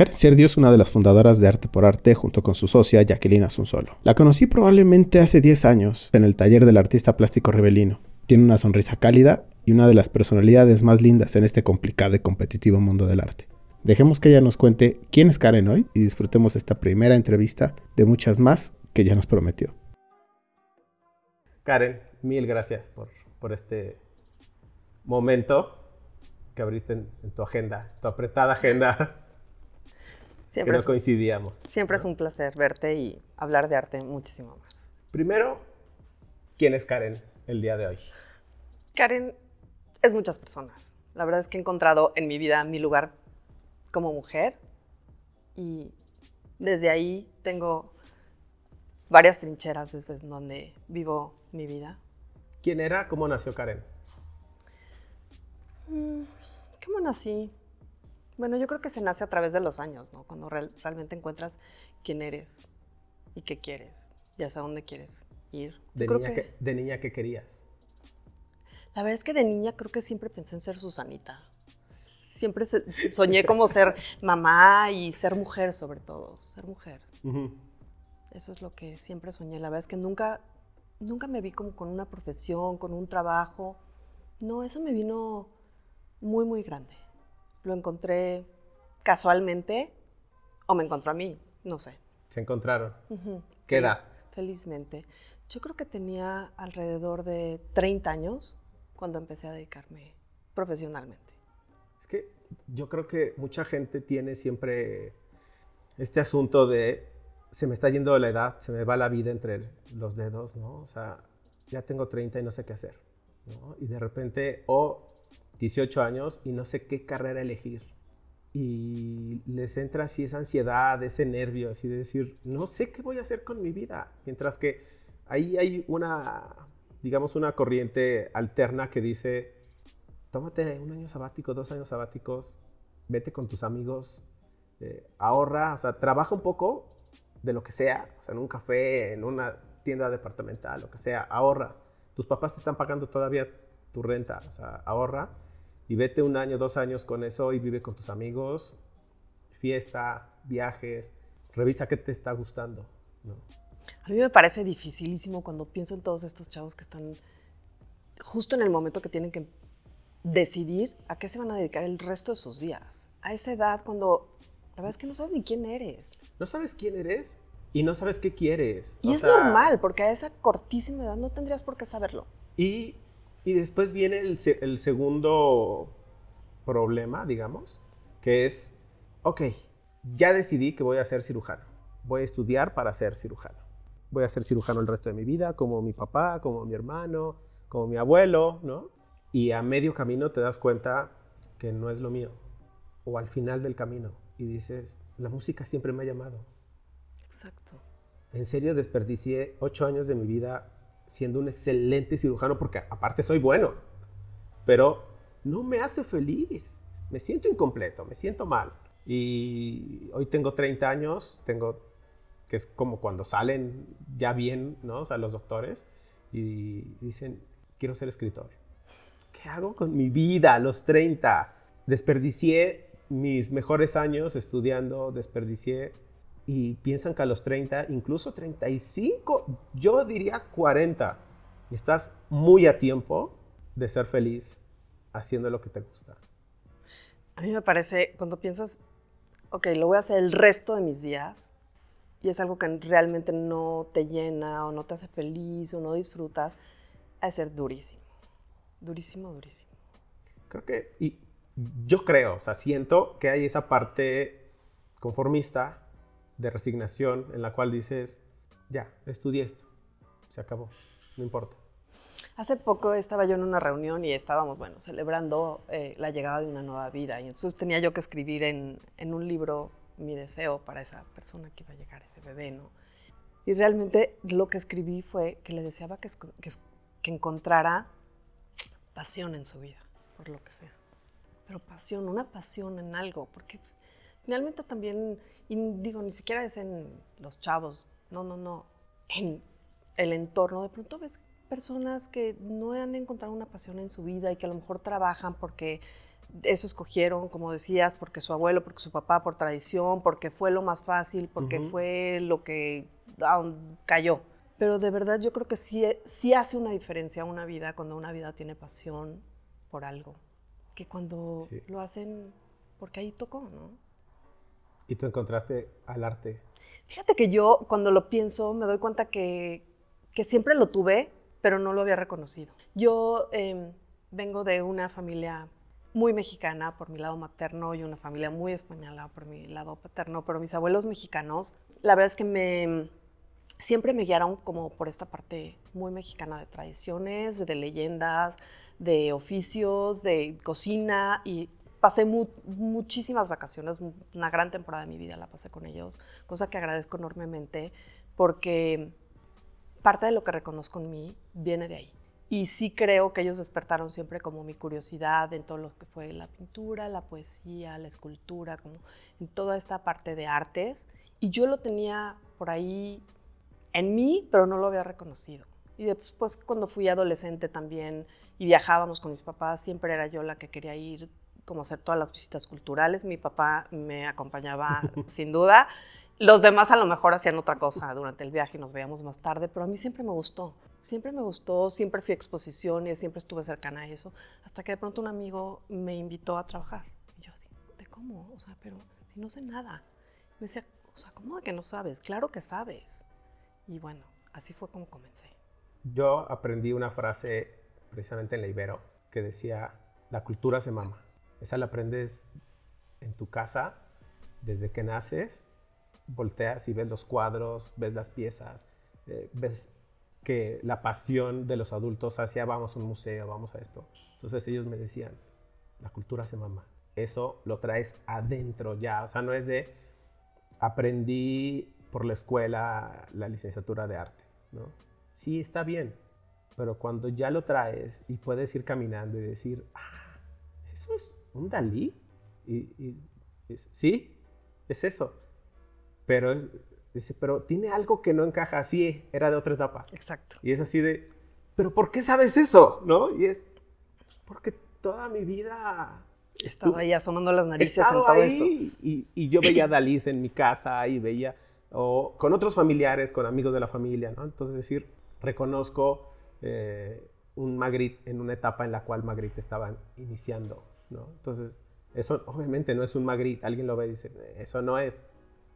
Karen Serdio es una de las fundadoras de Arte por Arte junto con su socia Jacqueline Asunsolo. La conocí probablemente hace 10 años en el taller del artista plástico Rebelino. Tiene una sonrisa cálida y una de las personalidades más lindas en este complicado y competitivo mundo del arte. Dejemos que ella nos cuente quién es Karen hoy y disfrutemos esta primera entrevista de muchas más que ya nos prometió. Karen, mil gracias por, por este momento que abriste en, tu agenda, tu apretada agenda. Siempre que no coincidíamos. Siempre es un placer verte y hablar de arte muchísimo más. Primero, ¿quién es Karen el día de hoy? Karen es muchas personas. La verdad es que he encontrado en mi vida mi lugar como mujer y desde ahí tengo varias trincheras desde donde vivo mi vida. ¿Quién era? ¿Cómo nació Karen? Mm, ¿Cómo nací? Bueno, yo creo que se nace a través de los años, ¿no? Cuando realmente encuentras quién eres y qué quieres y hacia dónde quieres ir. De, niña, ¿De niña qué querías? La verdad es que de niña creo que siempre pensé en ser Susanita siempre soñé como ser mamá y ser mujer sobre todo, ser mujer. Eso es lo que siempre soñé. La verdad es que nunca, nunca me vi como con una profesión, con un trabajo. No, eso me vino muy, muy grande. Lo encontré casualmente o me encontró a mí, no sé. Se encontraron. ¿Qué edad? Felizmente. Yo creo que tenía alrededor de 30 años cuando empecé a dedicarme profesionalmente que yo creo que mucha gente tiene siempre este asunto de se me está yendo la edad, se me va la vida entre los dedos, ¿no? O sea, ya tengo 30 y no sé qué hacer, ¿no? Y de repente, o 18 años y no sé qué carrera elegir. Y les entra así esa ansiedad, ese nervio, así de decir, no sé qué voy a hacer con mi vida. Mientras que ahí hay una, digamos, una corriente alterna que dice, tómate un año sabático, dos años sabáticos, vete con tus amigos, eh, ahorra, o sea, trabaja un poco de lo que sea, o sea, en un café, en una tienda departamental, lo que sea, ahorra. Tus papás te están pagando todavía tu renta, o sea, ahorra y vete un año, dos años con eso y vive con tus amigos, fiesta, viajes, revisa qué te está gustando. A mí me parece dificilísimo cuando pienso en todos estos chavos que están justo en el momento que tienen que decidir a qué se van a dedicar el resto de sus días. A esa edad cuando la verdad es que no sabes ni quién eres. No sabes quién eres y no sabes qué quieres. Y es normal, porque a esa cortísima edad no tendrías por qué saberlo. Y, y después viene el, el segundo problema, digamos, que es, ok, ya decidí que voy a ser cirujano. Voy a estudiar para ser cirujano. Voy a ser cirujano el resto de mi vida, como mi papá, como mi hermano, como mi abuelo, ¿no? y a medio camino te das cuenta que no es lo mío, o al final del camino, y dices, la música siempre me ha llamado. Exacto. En serio desperdicié ocho años de mi vida siendo un excelente cirujano, porque aparte soy bueno, pero no me hace feliz, me siento incompleto, me siento mal. Y hoy tengo 30 años, tengo que es como cuando salen ya bien, ¿no? O sea, los doctores y dicen, quiero ser escritor ¿qué hago con mi vida a los 30? Desperdicié mis mejores años estudiando, desperdicié y piensan que a los 30, incluso 35, yo diría 40, estás muy a tiempo de ser feliz haciendo lo que te gusta. A mí me parece, cuando piensas, ok, lo voy a hacer el resto de mis días, y es algo que realmente no te llena o no te hace feliz o no disfrutas, a ser durísimo. Durísimo, durísimo. Creo que, y yo creo, o sea, siento que hay esa parte conformista de resignación en la cual dices, ya, estudié esto, se acabó, no importa. Hace poco estaba yo en una reunión y estábamos, bueno, celebrando eh, la llegada de una nueva vida y entonces tenía yo que escribir en, en, un libro mi deseo para esa persona que iba a llegar, ese bebé, ¿no? Y realmente lo que escribí fue que le deseaba que, que, que encontrara pasión en su vida, por lo que sea. Pero pasión, una pasión en algo, porque finalmente también, y digo, ni siquiera es en los chavos, no, no, no, en el entorno. De pronto ves personas que no han encontrado una pasión en su vida y que a lo mejor trabajan porque eso escogieron, como decías, porque su abuelo, porque su papá, por tradición, porque fue lo más fácil, porque fue lo que cayó. Pero de verdad yo creo que sí, sí hace una diferencia una vida cuando una vida tiene pasión por algo, que cuando lo hacen porque ahí tocó, ¿no? ¿Y tú encontraste al arte? Fíjate que yo cuando lo pienso me doy cuenta que, que siempre lo tuve, pero no lo había reconocido. Yo em, vengo de una familia muy mexicana por mi lado materno y una familia muy española por mi lado paterno, pero mis abuelos mexicanos, la verdad es que me siempre me guiaron como por esta parte muy mexicana de tradiciones, de leyendas, de oficios, de cocina y pasé muchísimas vacaciones, una gran temporada de mi vida la pasé con ellos, cosa que agradezco enormemente porque parte de lo que reconozco en mí viene de ahí. Y sí creo que ellos despertaron siempre como mi curiosidad en todo lo que fue la pintura, la poesía, la escultura, como en toda esta parte de artes. Y yo lo tenía por ahí en mí, pero no lo había reconocido. Y después cuando fui adolescente también y viajábamos con mis papás, siempre era yo la que quería ir como hacer todas las visitas culturales. Mi papá me acompañaba sin duda. Los demás a lo mejor hacían otra cosa durante el viaje y nos veíamos más tarde, pero a mí siempre me gustó. Siempre me gustó, siempre fui a exposiciones, siempre estuve cercana a eso, hasta que de pronto un amigo me invitó a trabajar. Y yo así, ¿de cómo? O sea, pero si no sé nada. Me decía, o sea, ¿cómo de que no sabes? Claro que sabes. Y bueno, así fue como comencé. Yo aprendí una frase precisamente en la Ibero que decía, la cultura se mama. Esa la aprendes en tu casa desde que naces, volteas y ves los cuadros, ves las piezas, eh, ves que la pasión de los adultos hacia vamos a un museo, vamos a esto. Entonces ellos me decían, la cultura se mama. Eso lo traes adentro ya, o sea, no es de aprendí por la escuela la licenciatura de arte, ¿no? Sí, está bien, pero cuando ya lo traes y puedes ir caminando y decir, ah, eso es un Dalí, y, sí, es eso, pero Dice, pero tiene algo que no encaja. Sí, era de otra etapa. Exacto. Y es así de, pero ¿por qué sabes eso? ¿No? Y es, pues, porque toda mi vida... Estaba ahí asomando las narices en todo eso. Y, y, yo veía a Dalí en mi casa y veía, o con otros familiares, con amigos de la familia, ¿no? Entonces, decir, reconozco eh, un Magritte en una etapa en la cual Magritte estaba iniciando, ¿no? Entonces, eso obviamente no es un Magritte. Alguien lo ve y dice, eso no es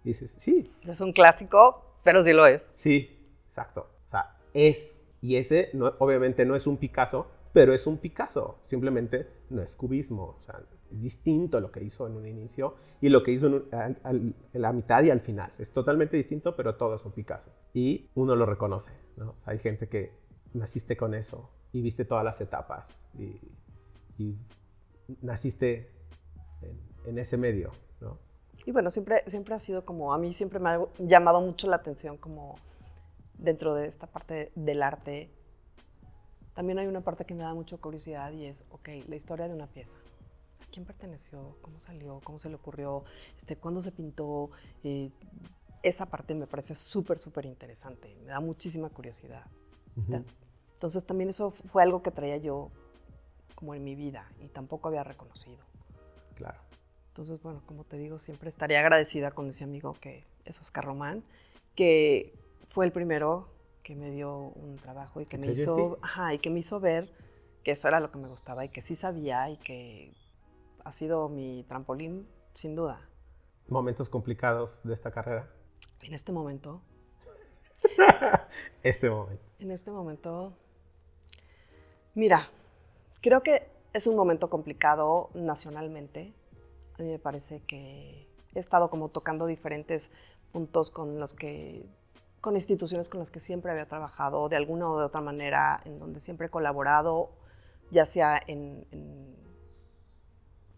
dices, sí. Es un clásico, pero sí lo es. Sí, exacto. O sea, es. Y ese no, obviamente no es un Picasso, pero es un Picasso. Simplemente no es cubismo. O sea, es distinto lo que hizo en un inicio y lo que hizo en, la mitad y al final. Es totalmente distinto, pero todo es un Picasso. Y uno lo reconoce. ¿no? hay gente que naciste con eso y viste todas las etapas y, naciste en, en ese medio. ¿no? Y bueno, siempre, siempre ha sido como, a mí siempre me ha llamado mucho la atención como dentro de esta parte del arte. También hay una parte que me da mucha curiosidad y es, ok, la historia de una pieza. ¿A quién perteneció? ¿Cómo salió? ¿Cómo se le ocurrió? Este, ¿Cuándo se pintó? Eh, esa parte me parece súper, súper interesante. Me da muchísima curiosidad. Entonces también eso fue algo que traía yo como en mi vida y tampoco había reconocido. Claro. Entonces, bueno, como te digo, siempre estaría agradecida con ese amigo que es Oscar Román, que fue el primero que me dio un trabajo y que me hizo, ajá, y que me hizo ver que eso era lo que me gustaba y que sí sabía y que ha sido mi trampolín sin duda. Momentos complicados de esta carrera. En este momento. este momento. En este momento. Mira, creo que es un momento complicado nacionalmente a mí me parece que he estado como tocando diferentes puntos con los que con instituciones con las que siempre había trabajado de alguna o de otra manera, en donde siempre he colaborado, ya sea en,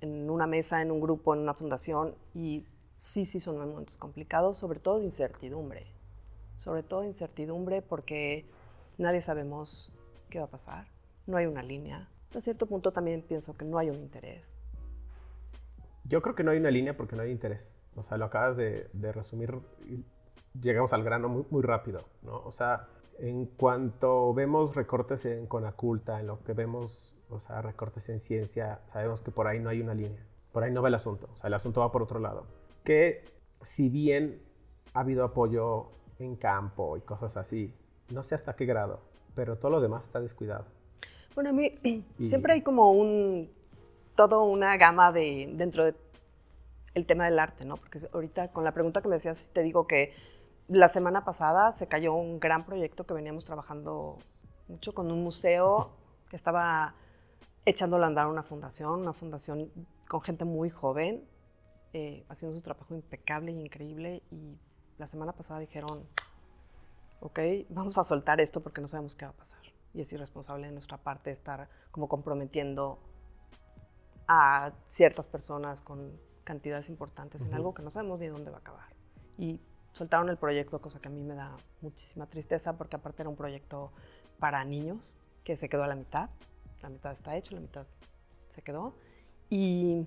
en, una mesa, en un grupo, en una fundación, y sí, sí son momentos complicados, sobre todo de incertidumbre, sobre todo de incertidumbre porque nadie sabemos qué va a pasar, no hay una línea. A cierto punto también pienso que no hay un interés. Yo creo que no hay una línea porque no hay interés. O sea, lo acabas de, resumir. Llegamos al grano muy, muy, rápido, ¿no? O sea, en cuanto vemos recortes en Conaculta, en lo que vemos o sea, recortes en ciencia, sabemos que por ahí no hay una línea, por ahí no va el asunto, o sea, el asunto va por otro lado. Que si bien ha habido apoyo en campo y cosas así, no sé hasta qué grado, pero todo lo demás está descuidado. Bueno, a mí siempre hay como un, todo una gama de, dentro de el tema del arte, ¿no? Porque ahorita con la pregunta que me decías, te digo que la semana pasada se cayó un gran proyecto que veníamos trabajando mucho con un museo que estaba echándolo a andar una fundación, una fundación con gente muy joven, eh, haciendo su trabajo impecable y increíble. Y la semana pasada dijeron, ok, vamos a soltar esto porque no sabemos qué va a pasar. Y es irresponsable de nuestra parte estar como comprometiendo a ciertas personas con cantidades importantes en algo que no sabemos ni dónde va a acabar. Y soltaron el proyecto, cosa que a mí me da muchísima tristeza porque aparte era un proyecto para niños que se quedó a la mitad. La mitad está hecho, la mitad se quedó. Y,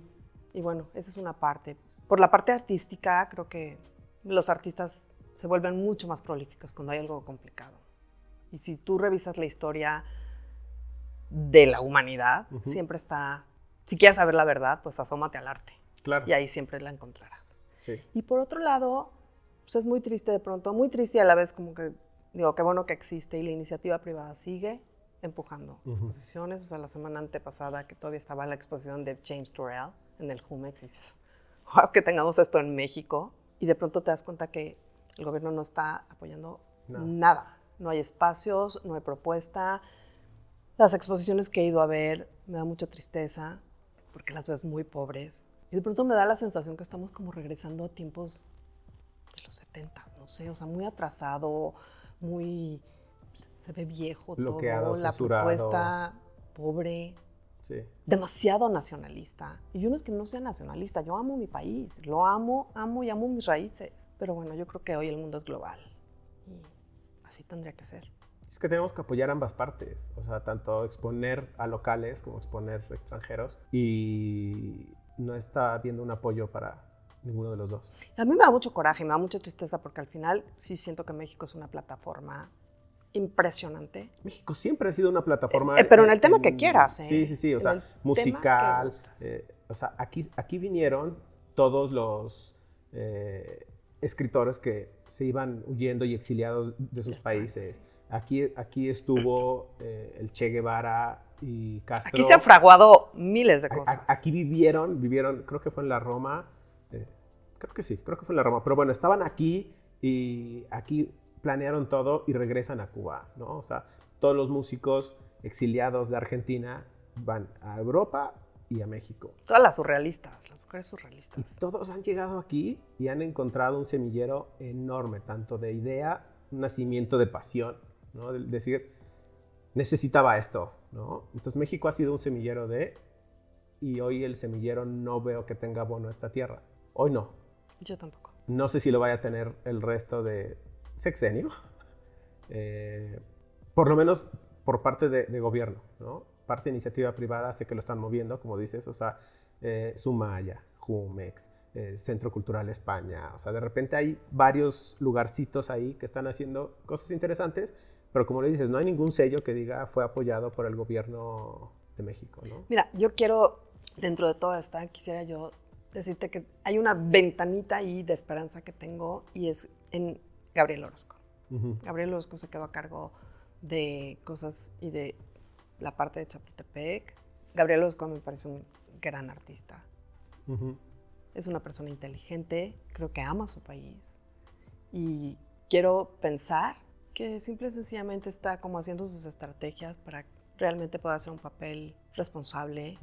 y bueno, esa es una parte. Por la parte artística, creo que los artistas se vuelven mucho más prolíficos cuando hay algo complicado. Y si tú revisas la historia de la humanidad, siempre está, si quieres saber la verdad, pues asómate al arte. Claro. Y ahí siempre la encontrarás. Sí. Y por otro lado, pues es muy triste de pronto, muy triste y a la vez como que, digo, qué bueno que existe y la iniciativa privada sigue empujando exposiciones. O sea, la semana antepasada que todavía estaba la exposición de James Turrell en el Jumex y dices, wow, que tengamos esto en México. Y de pronto te das cuenta que el gobierno no está apoyando nada. No hay espacios, no hay propuesta. Las exposiciones que he ido a ver me da mucha tristeza porque las ves muy pobres. Y de pronto me da la sensación que estamos como regresando a tiempos de los 70, no sé, o sea, muy atrasado, muy... se ve viejo todo, la propuesta pobre, sí. demasiado nacionalista. Y yo no es que no sea nacionalista, yo amo mi país, lo amo, amo y amo mis raíces. Pero bueno, yo creo que hoy el mundo es global así tendría que ser. Es que tenemos que apoyar ambas partes, o sea, tanto exponer a locales como exponer extranjeros y no está viendo un apoyo para ninguno de los dos. A mí me da mucho coraje, me da mucha tristeza porque al final sí siento que México es una plataforma impresionante. México siempre ha sido una plataforma. Eh, pero en el tema que quieras. ¿eh? Sí, sí, sí, o sea, musical. Eh, o sea, aquí, aquí vinieron todos los escritores que se iban huyendo y exiliados de sus países. Aquí, aquí estuvo el Che Guevara y Castro. Aquí se han fraguado miles de cosas. aquí vivieron, vivieron, creo que fue en la Roma, Creo que sí, creo que fue en la Roma. Pero bueno, estaban aquí y aquí planearon todo y regresan a Cuba, ¿no? O sea, todos los músicos exiliados de Argentina van a Europa y a México. Todas las surrealistas, las mujeres surrealistas. Y todos han llegado aquí y han encontrado un semillero enorme, tanto de idea, un nacimiento de pasión, ¿no? De decir, necesitaba esto, ¿no? Entonces México ha sido un semillero de, y hoy el semillero no veo que tenga bono esta tierra. Hoy no, yo tampoco. No sé si lo vaya a tener el resto de sexenio. Eh, por lo menos por parte de, gobierno, ¿no? Parte de iniciativa privada sé que lo están moviendo, como dices, o sea, eh, Sumaya, Jumex, eh, Centro Cultural España, o sea, de repente hay varios lugarcitos ahí que están haciendo cosas interesantes, pero como le dices, no hay ningún sello que diga fue apoyado por el gobierno de México, ¿no? Mira, yo quiero, dentro de toda esta, quisiera yo decirte que hay una ventanita ahí de esperanza que tengo y es en Gabriel Orozco. Gabriel Orozco se quedó a cargo de cosas y de la parte de Chapultepec. Gabriel Orozco me parece un gran artista. Es una persona inteligente, creo que ama su país. Y quiero pensar que simple y sencillamente está como haciendo sus estrategias para realmente poder hacer un papel responsable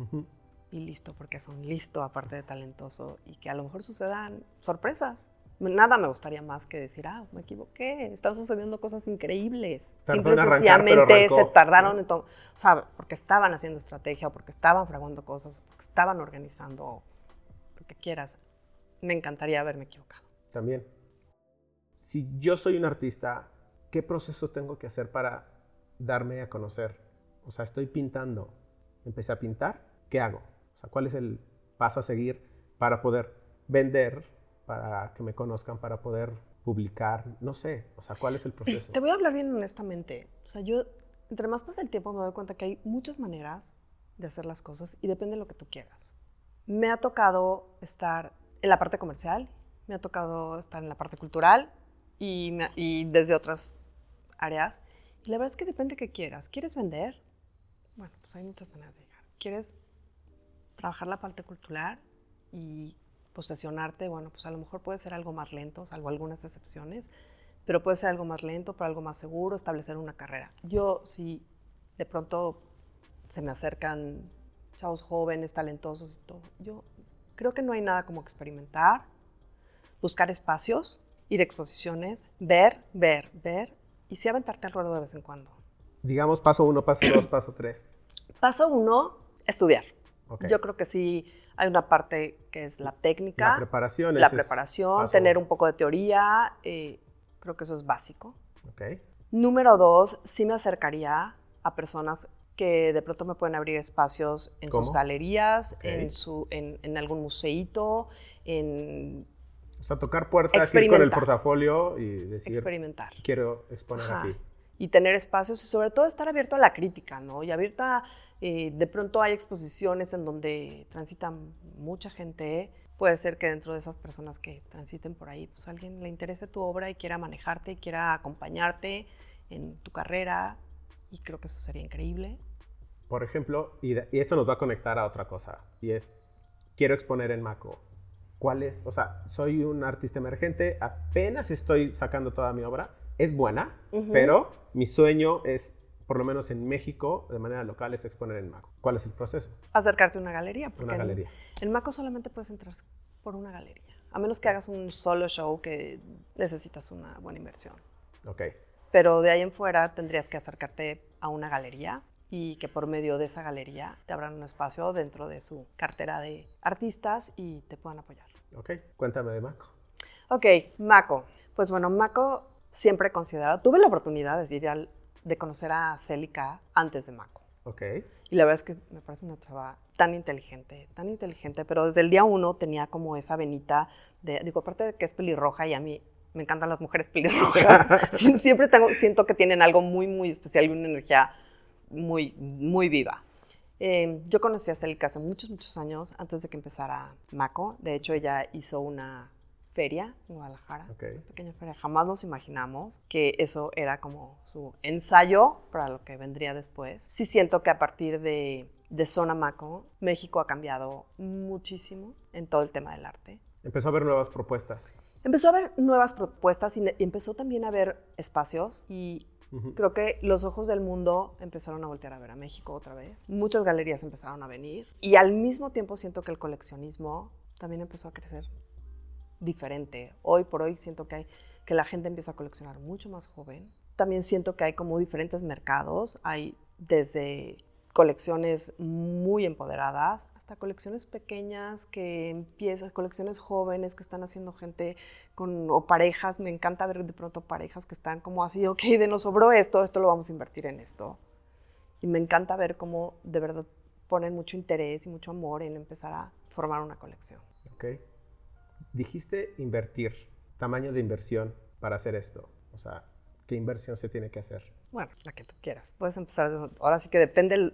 y listo, porque son listo, aparte de talentoso, y que a lo mejor sucedan sorpresas. Nada me gustaría más que decir, ah, me equivoqué, están sucediendo cosas increíbles. Simple sencillamente se tardaron, en o sea, porque estaban haciendo estrategia, o porque estaban fraguando cosas, o porque estaban organizando lo que quieras. Me encantaría haberme equivocado. También. Si yo soy un artista, ¿qué proceso tengo que hacer para darme a conocer? O sea, estoy pintando. Empecé a pintar, ¿qué hago? O sea, ¿cuál es el paso a seguir para poder vender, para que me conozcan, para poder publicar? No sé, o sea, ¿cuál es el proceso? Te voy a hablar bien honestamente. O sea, yo, entre más pasa el tiempo, me doy cuenta que hay muchas maneras de hacer las cosas y depende de lo que tú quieras. Me ha tocado estar en la parte comercial, me ha tocado estar en la parte cultural y, y desde otras áreas. Y la verdad es que depende de qué quieras. ¿Quieres vender? Bueno, pues hay muchas maneras de llegar. ¿Quieres trabajar la parte cultural y posesionarte? Bueno, pues a lo mejor puede ser algo más lento, salvo algunas excepciones, pero puede ser algo más lento, pero algo más seguro, establecer una carrera. Yo, si de pronto se me acercan chavos jóvenes, talentosos y todo, yo creo que no hay nada como experimentar, buscar espacios, ir a exposiciones, ver, ver, ver y sí aventarte al ruedo de vez en cuando. Digamos paso uno, paso dos, paso tres. Paso uno, estudiar. Yo creo que sí hay una parte que es la técnica. La preparación. La preparación, tener un poco de teoría. Eh, creo que eso es básico. Okay. Número dos, sí me acercaría a personas que de pronto me pueden abrir espacios en sus galerías, en, su, en, en algún museíto, en o sea, tocar puertas, ir con el portafolio y decir... Experimentar. Quiero exponer aquí. Y tener espacios y sobre todo estar abierto a la crítica, ¿no? Y abierto a... Eh, de pronto hay exposiciones en donde transita mucha gente. Puede ser que dentro de esas personas que transiten por ahí, pues alguien le interese tu obra y quiera manejarte y quiera acompañarte en tu carrera. Y creo que eso sería increíble. Por ejemplo, y, y eso nos va a conectar a otra cosa, y es, quiero exponer en Maco cuál es, o sea, soy un artista emergente, apenas estoy sacando toda mi obra, es buena, pero mi sueño es, por lo menos en México, de manera local, es exponer en Maco. ¿Cuál es el proceso? Acercarte a una galería. Porque una galería. En, Maco solamente puedes entrar por una galería, a menos que hagas un solo show que necesitas una buena inversión. Ok. Pero de ahí en fuera tendrías que acercarte a una galería y que por medio de esa galería te abran un espacio dentro de su cartera de artistas y te puedan apoyar. Ok, cuéntame de Maco. Ok, Maco. Pues bueno, Maco siempre he considerado, tuve la oportunidad de ir de conocer a Célica antes de Maco. Ok. Y la verdad es que me parece una chava tan inteligente, tan inteligente, pero desde el día uno tenía como esa venita de, digo, aparte de que es pelirroja y a mí me encantan las mujeres pelirrojas, siempre tengo, siento que tienen algo muy, muy especial y una energía muy, muy viva. Em, yo conocí a Celica hace muchos, muchos años, antes de que empezara Maco. De hecho, ella hizo una feria en Guadalajara, una pequeña feria. Jamás nos imaginamos que eso era como su ensayo para lo que vendría después. Sí siento que a partir de, de Zona Maco, México ha cambiado muchísimo en todo el tema del arte. Empezó a haber nuevas propuestas. Empezó a haber nuevas propuestas y empezó también a haber espacios y Creo que los ojos del mundo empezaron a voltear a ver a México otra vez. Muchas galerías empezaron a venir y al mismo tiempo siento que el coleccionismo también empezó a crecer diferente. Hoy por hoy siento que, hay, que la gente empieza a coleccionar mucho más joven. También siento que hay como diferentes mercados. Hay desde colecciones muy empoderadas hasta colecciones pequeñas que empiezan, colecciones jóvenes que están haciendo gente con, o parejas, me encanta ver de pronto parejas que están como así, ok, de nos sobró esto, esto lo vamos a invertir en esto. Y me encanta ver cómo de verdad ponen mucho interés y mucho amor en empezar a formar una colección. Ok. Dijiste invertir, tamaño de inversión para hacer esto. O sea, ¿qué inversión se tiene que hacer? Bueno, la que tú quieras. Puedes empezar, ahora sí que depende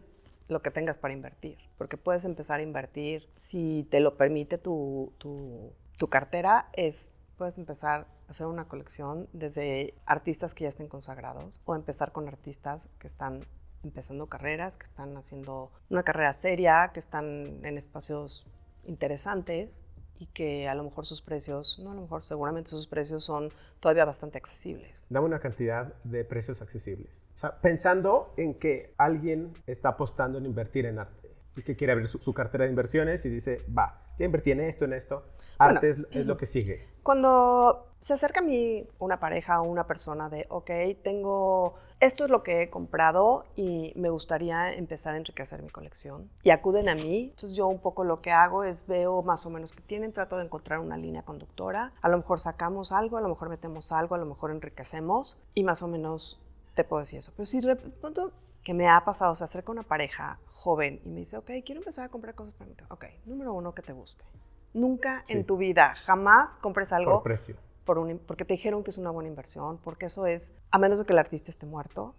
lo que tengas para invertir, porque puedes empezar a invertir, si te lo permite tu, tu, tu cartera, es puedes empezar a hacer una colección desde artistas que ya estén consagrados o empezar con artistas que están empezando carreras, que están haciendo una carrera seria, que están en espacios interesantes y que a lo mejor sus precios, no a lo mejor seguramente sus precios son todavía bastante accesibles. Dame una cantidad de precios accesibles. O sea, pensando en que alguien está apostando en invertir en arte y que quiere abrir su, cartera de inversiones y dice, va, ya invertí en esto, en esto, arte es, lo que sigue. Cuando se acerca a mí una pareja o una persona de, ok, tengo, esto es lo que he comprado y me gustaría empezar a enriquecer mi colección y acuden a mí, entonces yo un poco lo que hago es veo más o menos que tienen, trato de encontrar una línea conductora, a lo mejor sacamos algo, a lo mejor metemos algo, a lo mejor enriquecemos y más o menos te puedo decir eso. Pero si de pronto que me ha pasado, se acerca una pareja joven y me dice, ok, quiero empezar a comprar cosas para mi casa. Ok, número uno, que te guste. Nunca en tu vida, jamás compres algo. Por precio. Por un, porque te dijeron que es una buena inversión, porque eso es, a menos de que el artista esté muerto,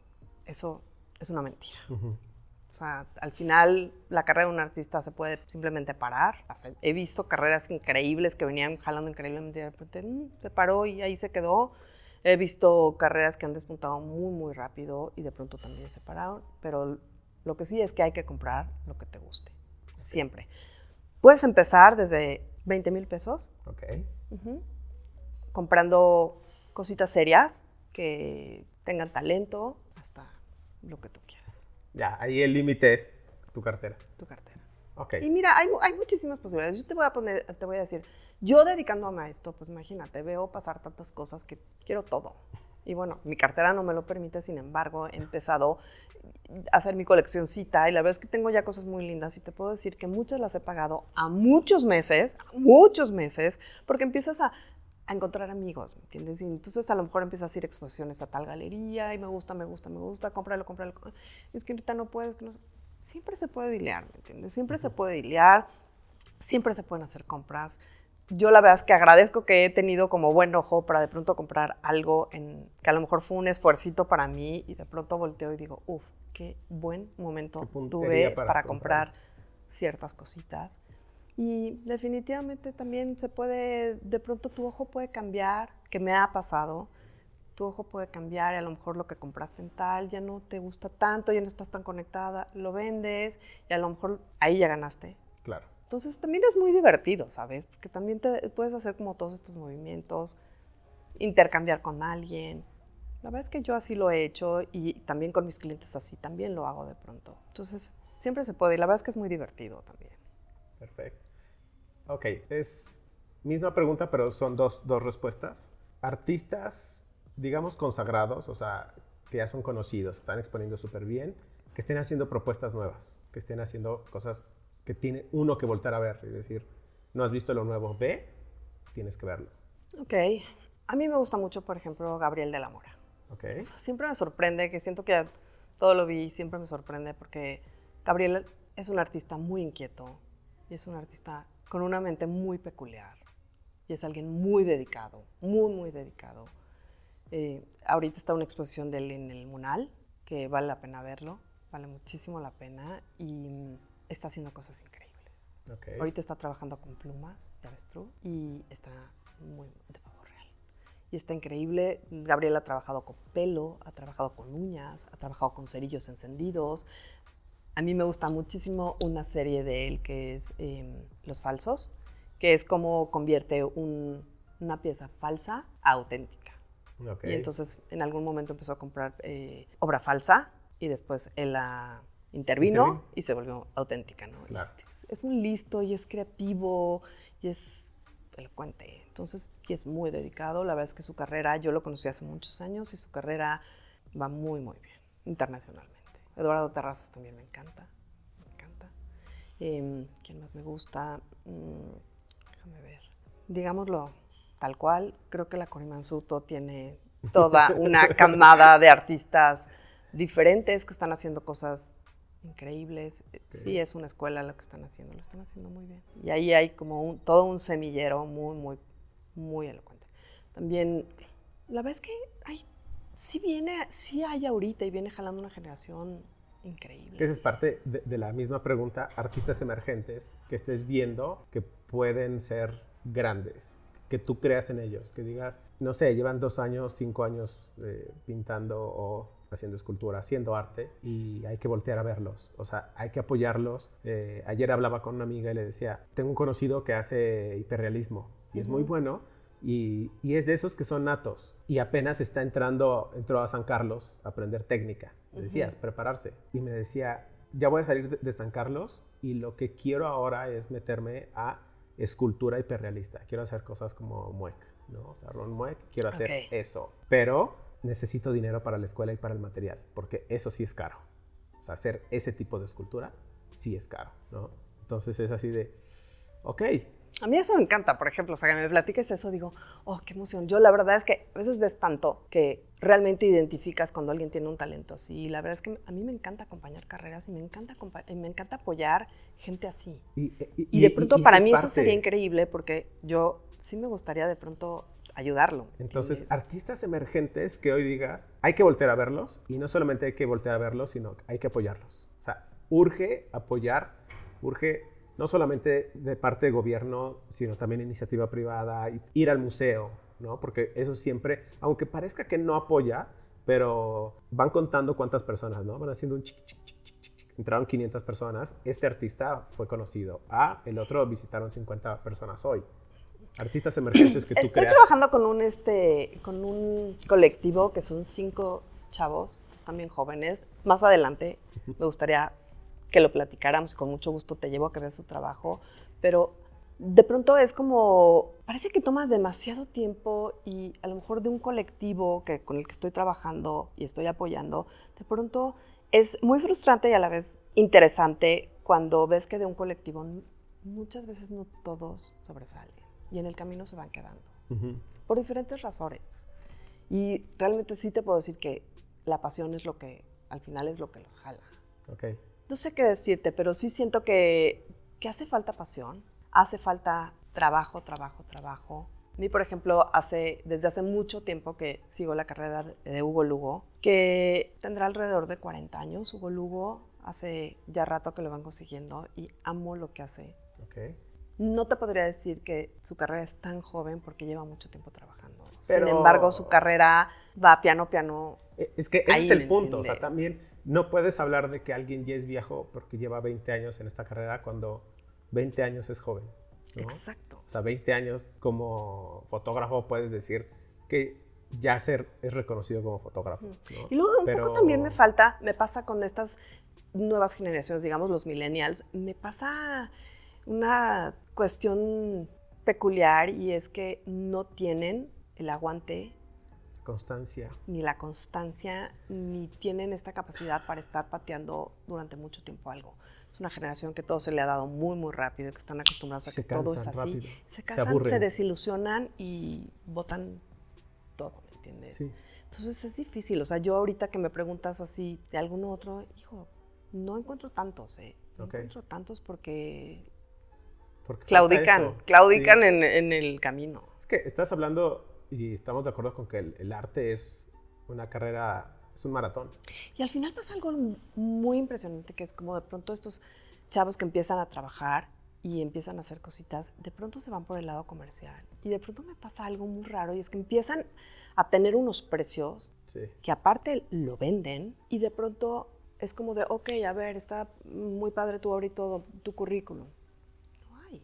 eso es una mentira. O sea, al final la carrera de un artista se puede simplemente parar. He visto carreras increíbles que venían jalando increíblemente y de repente mm, se paró y ahí se quedó. He visto carreras que han despuntado muy, muy rápido y de pronto también se pararon. Pero lo que sí es que hay que comprar lo que te guste. Siempre. Puedes empezar desde 20 mil pesos. Ok. Comprando cositas serias que tengan talento hasta lo que tú quieras. Ya, ahí el límite es tu cartera. Tu cartera. Ok. Y mira, hay, hay, muchísimas posibilidades. Yo te voy a poner, te voy a decir, yo dedicándome a esto, pues imagínate, veo pasar tantas cosas que quiero todo. Y bueno, mi cartera no me lo permite, sin embargo, he empezado a hacer mi coleccioncita y la verdad es que tengo ya cosas muy lindas y te puedo decir que muchas las he pagado a muchos meses, a muchos meses, porque empiezas a a encontrar amigos, ¿me entiendes? Y entonces a lo mejor empiezas a ir a exposiciones a tal galería y me gusta, me gusta, me gusta, cómpralo, cómpralo. Es que ahorita no puedes, no... siempre se puede dilear, ¿me entiendes? Siempre se puede dilear, siempre se pueden hacer compras. Yo la verdad es que agradezco que he tenido como buen ojo para de pronto comprar algo en, que a lo mejor fue un esfuercito para mí y de pronto volteo y digo, uff, qué buen momento tuve para, comprar ciertas cositas. Y definitivamente también se puede, de pronto tu ojo puede cambiar, que me ha pasado, tu ojo puede cambiar y a lo mejor lo que compraste en tal ya no te gusta tanto, ya no estás tan conectada, lo vendes y a lo mejor ahí ya ganaste. Claro. Entonces también es muy divertido, ¿sabes? Porque también te puedes hacer como todos estos movimientos, intercambiar con alguien. La verdad es que yo así lo he hecho y también con mis clientes así también lo hago de pronto. Entonces siempre se puede y la verdad es que es muy divertido también. Perfecto. Ok, es misma pregunta, pero son dos, dos respuestas. Artistas, digamos, consagrados, o sea, que ya son conocidos, que están exponiendo súper bien, que estén haciendo propuestas nuevas, que estén haciendo cosas que tiene uno que voltar a ver y decir, no has visto lo nuevo, ve, tienes que verlo. Ok, a mí me gusta mucho, por ejemplo, Gabriel de la Mora. Ok. siempre me sorprende, que siento que todo lo vi, siempre me sorprende porque Gabriel es un artista muy inquieto y es un artista con una mente muy peculiar y es alguien muy dedicado, muy, muy dedicado. Eh, ahorita está una exposición de él en el Munal, que vale la pena verlo, vale muchísimo la pena y está haciendo cosas increíbles. Ahorita está trabajando con plumas de avestruz y está muy de pavo real. Y está increíble. Gabriel ha trabajado con pelo, ha trabajado con uñas, ha trabajado con cerillos encendidos, a mí me gusta muchísimo una serie de él que es em, Los Falsos, que es como convierte una pieza falsa a auténtica. Y entonces en algún momento empezó a comprar eh, obra falsa y después él la intervino y se volvió auténtica. ¿no? Es, es, un listo y es creativo y es elocuente. Entonces, y es muy dedicado. La verdad es que su carrera, yo lo conocí hace muchos años y su carrera va muy, muy bien, internacionalmente. Eduardo Terrazas también me encanta. Me encanta. Em, ¿Quién más me gusta? Mm, déjame ver. Digámoslo tal cual, creo que la Corimansuto tiene toda una camada de artistas diferentes que están haciendo cosas increíbles. Sí, es una escuela lo que están haciendo, lo están haciendo muy bien. Y ahí hay como todo un semillero muy, muy, muy elocuente. También, la verdad es que hay sí viene, sí hay ahorita y viene jalando una generación increíble. Esa es parte de, la misma pregunta, artistas emergentes que estés viendo que pueden ser grandes, que tú creas en ellos, que digas, no sé, llevan dos años, cinco años eh, pintando o haciendo escultura, haciendo arte y hay que voltear a verlos, o sea, hay que apoyarlos. Eh, ayer hablaba con una amiga y le decía, tengo un conocido que hace hiperrealismo y es muy bueno, y, es de esos que son natos. Y apenas está entrando, entró a San Carlos a aprender técnica. Me decías, prepararse. Y me decía, ya voy a salir de, San Carlos y lo que quiero ahora es meterme a escultura hiperrealista. Quiero hacer cosas como Mueck, ¿no? O sea, Ron Mueck, quiero hacer eso. Pero necesito dinero para la escuela y para el material, porque eso sí es caro. O sea, hacer ese tipo de escultura sí es caro, ¿no? Entonces es así de, ok, a mí eso me encanta, por ejemplo, o sea, que me platiques eso, digo, oh, qué emoción. Yo la verdad es que a veces ves tanto que realmente identificas cuando alguien tiene un talento así. La verdad es que a mí me encanta acompañar carreras y me encanta, me encanta apoyar gente así. Y, de pronto para mí eso sería increíble porque yo sí me gustaría de pronto ayudarlo. Entonces, artistas emergentes que hoy digas, hay que voltear a verlos y no solamente hay que voltear a verlos, sino hay que apoyarlos. O sea, urge apoyar, urge no solamente de parte de gobierno, sino también iniciativa privada, ir al museo, ¿no? Porque eso siempre, aunque parezca que no apoya, pero van contando cuántas personas, ¿no? Van haciendo un chiqui, chiqui, chiqui, chiqui. Entraron 500 personas, este artista fue conocido. Ah, el otro visitaron 50 personas hoy. Artistas emergentes que tú Estoy creas. trabajando con un, este, con un colectivo que son cinco chavos, están bien jóvenes. Más adelante me gustaría que lo platicáramos y con mucho gusto te llevo a que veas su trabajo, pero de pronto es como, parece que toma demasiado tiempo y a lo mejor de un colectivo que, con el que estoy trabajando y estoy apoyando, de pronto es muy frustrante y a la vez interesante cuando ves que de un colectivo muchas veces no todos sobresalen y en el camino se van quedando Ujú. por diferentes razones. Y realmente sí te puedo decir que la pasión es lo que al final es lo que los jala. Ok. No sé qué decirte, pero sí siento que, que hace falta pasión, hace falta trabajo, trabajo, trabajo. A mí, por ejemplo, hace, desde hace mucho tiempo que sigo la carrera de- Hugo Lugo, que tendrá alrededor de 40 años. Hugo Lugo hace ya rato que lo van consiguiendo y amo lo que hace. Ok. No te podría decir que su carrera es tan joven porque lleva mucho tiempo trabajando. Pero- Sin embargo, su carrera va piano, piano. Eh, Es que ese Ahí es el punto. O sea, también no puedes hablar de que alguien ya es viejo porque lleva 20 años en esta carrera cuando 20 años es joven. ¿no? Exacto. O sea, 20 años como fotógrafo puedes decir que ya ser es reconocido como fotógrafo. ¿no? Y luego un Pero- poco también me falta, me pasa con estas nuevas generaciones, digamos los millennials, me pasa una cuestión peculiar y es que no tienen el aguante Constancia. ni la constancia, ni tienen esta capacidad para estar pateando durante mucho tiempo algo. Es una generación que todo se le ha dado muy, muy rápido, que están acostumbrados a Se que todo es así. rápido, Se casan, se, desilusionan y botan todo, ¿me entiendes? Sí. Entonces es difícil. O sea, yo ahorita que me preguntas así de algún otro, hijo, no encuentro tantos, ¿eh? No encuentro tantos porque Porque claudican, claudican Sí. en, en el camino. Es que estás hablando y estamos de acuerdo con que el, el arte es una carrera, es un maratón. Y al final pasa algo muy impresionante, que es como de pronto estos chavos que empiezan a trabajar y empiezan a hacer cositas, de pronto se van por el lado comercial. Y de pronto me pasa algo muy raro y es que empiezan a tener unos precios Sí. que aparte lo venden y de pronto es como de, ok, a ver, está muy padre tu obra y todo, tu currículum. No hay.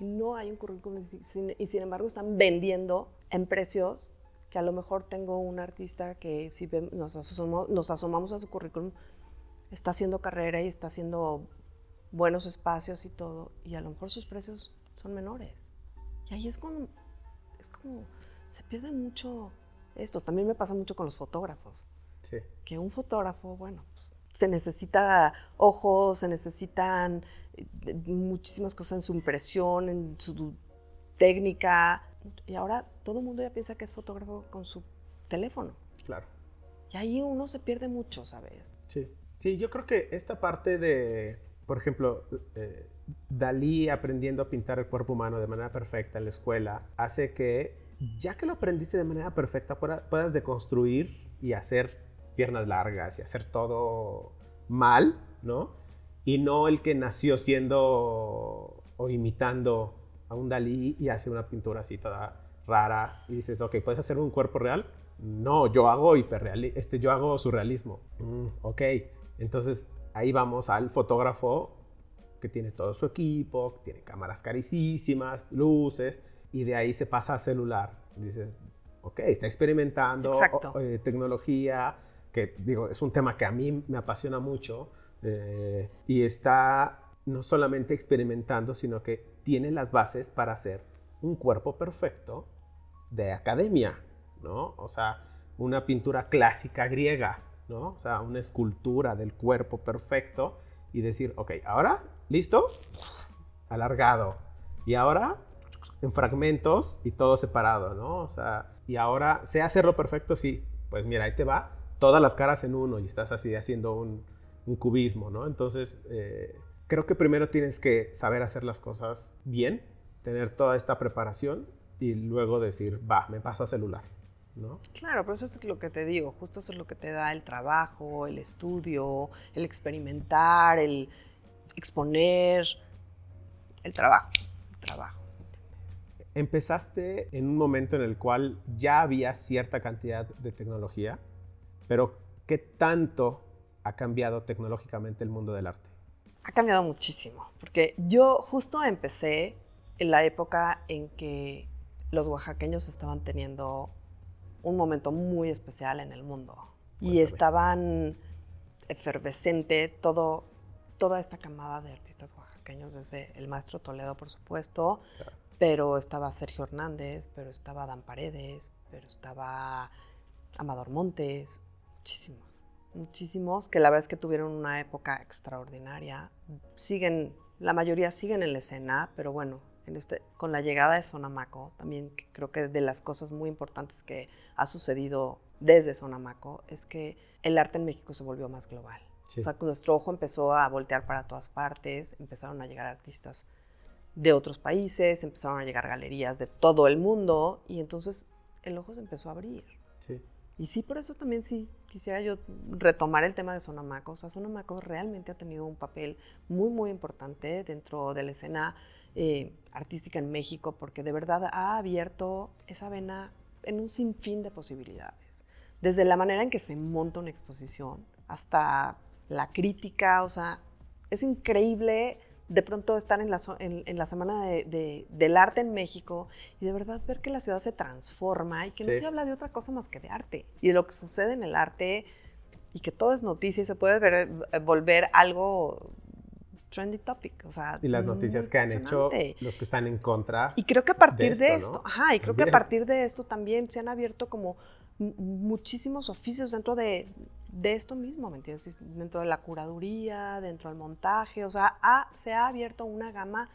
No hay un currículum y sin, y sin embargo están vendiendo en precios que a lo mejor tengo un artista que si nos, asomamos a su currículum, está haciendo carrera y está haciendo buenos espacios y todo, y a lo mejor sus precios son menores. Y ahí es cuando, es como, se pierde mucho esto. También me pasa mucho con los fotógrafos Sí. que un fotógrafo, bueno, pues, se necesita ojos, se necesitan eh, muchísimas cosas en su impresión, en su técnica. Y ahora todo el mundo ya piensa que es fotógrafo con su teléfono. Claro. Y ahí uno se pierde mucho, ¿sabes? Sí. Sí, yo creo que esta parte de, por ejemplo, eh, Dalí aprendiendo a pintar el cuerpo humano de manera perfecta en la escuela, hace que, ya que lo aprendiste de manera perfecta, pueda- puedas deconstruir y hacer piernas largas y hacer todo mal, ¿no? Y no el que nació siendo o imitando a un Dalí y hace una pintura así toda rara y dices, ok, ¿puedes hacer un cuerpo real? No, yo hago hiperrealismo, este, yo hago surrealismo. Mm, ok, entonces ahí vamos al fotógrafo que tiene todo su equipo, que tiene cámaras carísimas, luces, y de ahí se pasa a celular. Dices, ok, está experimentando o- eh, tecnología, que digo, es un tema que a mí me apasiona mucho, eh, y está no solamente experimentando, sino que tiene las bases para hacer un cuerpo perfecto de academia, ¿no? O sea, una pintura clásica griega, ¿no? O sea, una escultura del cuerpo perfecto y decir, ok, ahora, ¿listo? Alargado. Y ahora, en fragmentos y todo separado, ¿no? O sea, y ahora, ¿sé hacerlo perfecto? Sí. Pues mira, ahí te va todas las caras en uno y estás así haciendo un, un cubismo, ¿no? Entonces, eh, creo que primero tienes que saber hacer las cosas bien, tener toda esta preparación y luego decir, va, me paso a celular. ¿no? Claro, pero eso es lo que te digo, justo eso es lo que te da el trabajo, el estudio, el experimentar, el exponer, el trabajo, el trabajo. Empezaste en un momento en el cual ya había cierta cantidad de tecnología, pero ¿qué tanto ha cambiado tecnológicamente el mundo del arte? Ha cambiado muchísimo, porque yo justo empecé en la época en que los oaxaqueños estaban teniendo un momento muy especial en el mundo. Y estaban efervescente todo, toda esta camada de artistas oaxaqueños, desde el maestro Toledo, por supuesto, pero estaba Sergio Hernández, pero estaba Dan Paredes, pero estaba Amador Montes, muchísimos, muchísimos, que la verdad es que tuvieron una época extraordinaria. Siguen, la mayoría siguen en la escena, pero bueno, en este, con la llegada de Sonamaco, también creo que de las cosas muy importantes que ha sucedido desde Sonamaco es que el arte en México se volvió más global. O sea, nuestro ojo empezó a voltear para todas partes, empezaron a llegar artistas de otros países, empezaron a llegar galerías de todo el mundo y entonces el ojo se empezó a abrir. Sí. Y sí, por eso también sí, quisiera yo retomar el tema de Sonamaco. O Sonamaco realmente ha tenido un papel muy, muy importante dentro de la escena eh, artística en México, porque de verdad ha abierto esa vena en un sinfín de posibilidades. Desde la manera en que se monta una exposición hasta la crítica, o sea, es increíble de pronto estar en la, en, la Semana del Arte en México y de verdad ver que la ciudad se transforma y que no se habla de otra cosa más que de arte y de lo que sucede en el arte y que todo es noticia y se puede ver, eh, volver algo trendy topic, o sea, y las noticias que han hecho los que están en contra. Y creo que a partir de esto, ajá, y creo que a partir de esto también se han abierto como muchísimos oficios dentro de, de esto mismo, ¿me entiendes? Dentro de la curaduría, dentro del montaje, o sea, se ha abierto una gama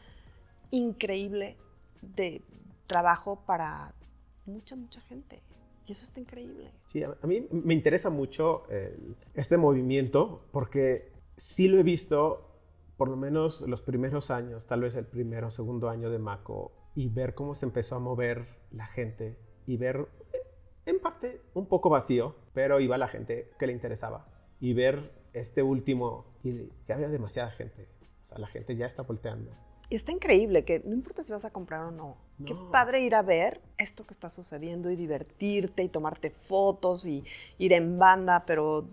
increíble de trabajo para mucha, mucha gente. Y eso está increíble. Sí, a mí me interesa mucho este movimiento porque sí lo he visto por lo menos los primeros años, tal vez el primero o segundo año de Mako, y ver cómo se empezó a mover la gente y ver en parte un poco vacío, pero iba la gente que le interesaba. Y ver este último, y ya había demasiada gente. O sea, la gente ya está volteando. Y está increíble que no importa si vas a comprar o no. Qué padre ir a ver esto que está sucediendo y divertirte y tomarte fotos y ir en banda, pero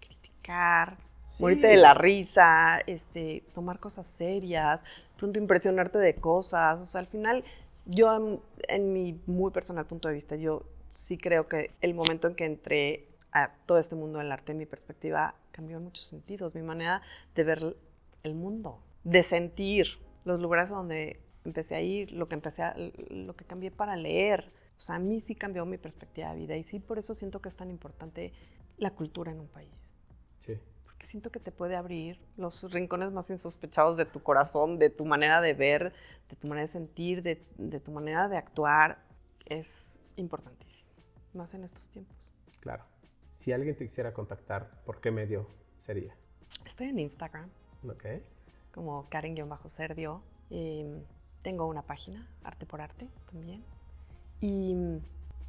criticar, morirte de la risa, este, tomar cosas serias, pronto impresionarte de cosas. O sea, al final, yo en, en mi muy personal punto de vista, yo sí creo que el momento en que entré a todo este mundo del arte, mi perspectiva cambió en muchos sentidos, mi manera de ver el mundo, de sentir los lugares donde empecé a ir, lo que empecé a, lo que cambié para leer. O sea, a mí sí cambió mi perspectiva de vida y sí por eso siento que es tan importante la cultura en un país. Sí. Porque siento que te puede abrir los rincones más insospechados de tu corazón, de tu manera de ver, de tu manera de sentir, de, de tu manera de actuar. Es importantísimo, más en estos tiempos. Claro. Si alguien te quisiera contactar, ¿por qué medio sería? Estoy en Instagram. Ok. Como Karen-Serdio. Tengo una página, Arte por Arte, también. Y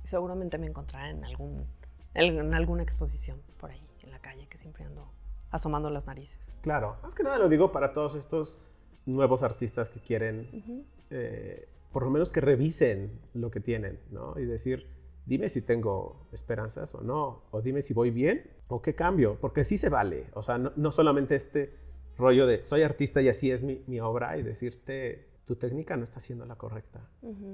seguramente me encontrarán en, algún, en alguna exposición por ahí, en la calle, que siempre ando asomando las narices. Claro, más que nada lo digo para todos estos nuevos artistas que quieren por lo menos que revisen lo que tienen, ¿no? Y decir, dime si tengo esperanzas o no, o dime si voy bien o qué cambio, porque sí se vale, o sea, no, solamente este rollo de soy artista y así es mi, obra y decirte tu técnica no está siendo la correcta.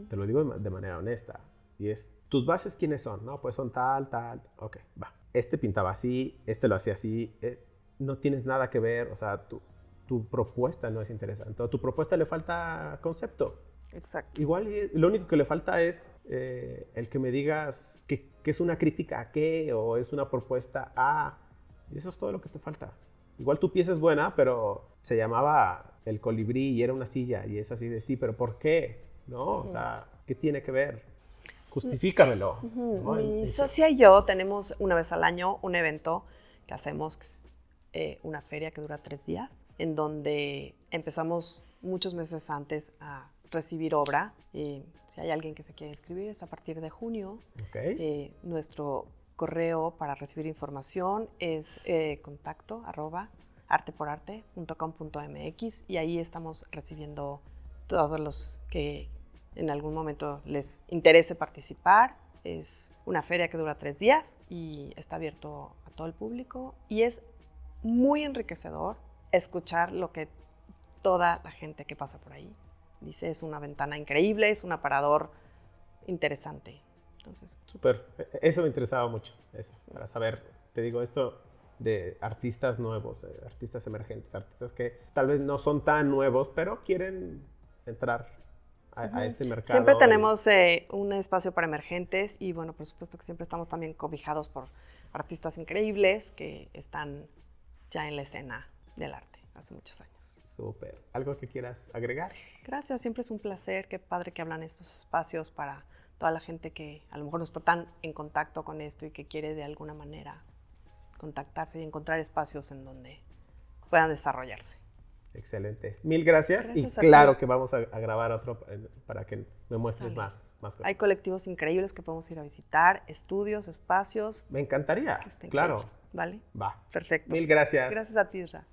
Te lo digo de, manera honesta. Y es, tus bases quiénes son, ¿no? Pues son tal, tal, ok, va. Este pintaba así, este lo hacía así, eh, no tienes nada que ver, o sea, tu, tu propuesta no es interesante, a tu propuesta le falta concepto. Exacto. Igual lo único que le falta es eh, el que me digas que, es una crítica a qué o es una propuesta a. Y eso es todo lo que te falta. Igual tu pieza es buena, pero se llamaba El colibrí y era una silla y es así de sí, pero ¿por qué? ¿No? O sea, ¿qué tiene que ver? Justifícamelo. Mi socia y yo tenemos una vez al año un evento que hacemos, eh, una feria que dura tres días, en donde empezamos muchos meses antes a recibir obra. si hay alguien que se quiere inscribir, es a partir de junio. Ok. Eh, nuestro correo para recibir información es eh, contacto arroba arteporarte.com.mx y ahí estamos recibiendo todos los que en algún momento les interese participar. Es una feria que dura tres días y está abierto a todo el público y es muy enriquecedor escuchar lo que toda la gente que pasa por ahí dice. Es una ventana increíble, es un aparador interesante. Entonces, Súper. E- Eso me interesaba mucho, eso, para saber, te digo, esto de artistas nuevos, eh, artistas emergentes, artistas que tal vez no son tan nuevos, pero quieren entrar a, a este mercado. Siempre tenemos eh, un espacio para emergentes y bueno, por supuesto que siempre estamos también cobijados por artistas increíbles que están ya en la escena del arte hace muchos años. Súper. ¿Algo que quieras agregar? Gracias, siempre es un placer, qué padre que hablan estos espacios para toda la gente que a lo mejor no está tan en contacto con esto y que quiere de alguna manera contactarse y encontrar espacios en donde puedan desarrollarse. Excelente. Mil gracias. Gracias y claro ti. que vamos a, a grabar otro eh, para que me muestres Sale. más, más cosas. Hay colectivos increíbles que podemos ir a visitar, estudios, espacios. Me encantaría. Claro. increíble, ¿Vale? Va. Perfecto. Mil gracias. Gracias a ti, Isra.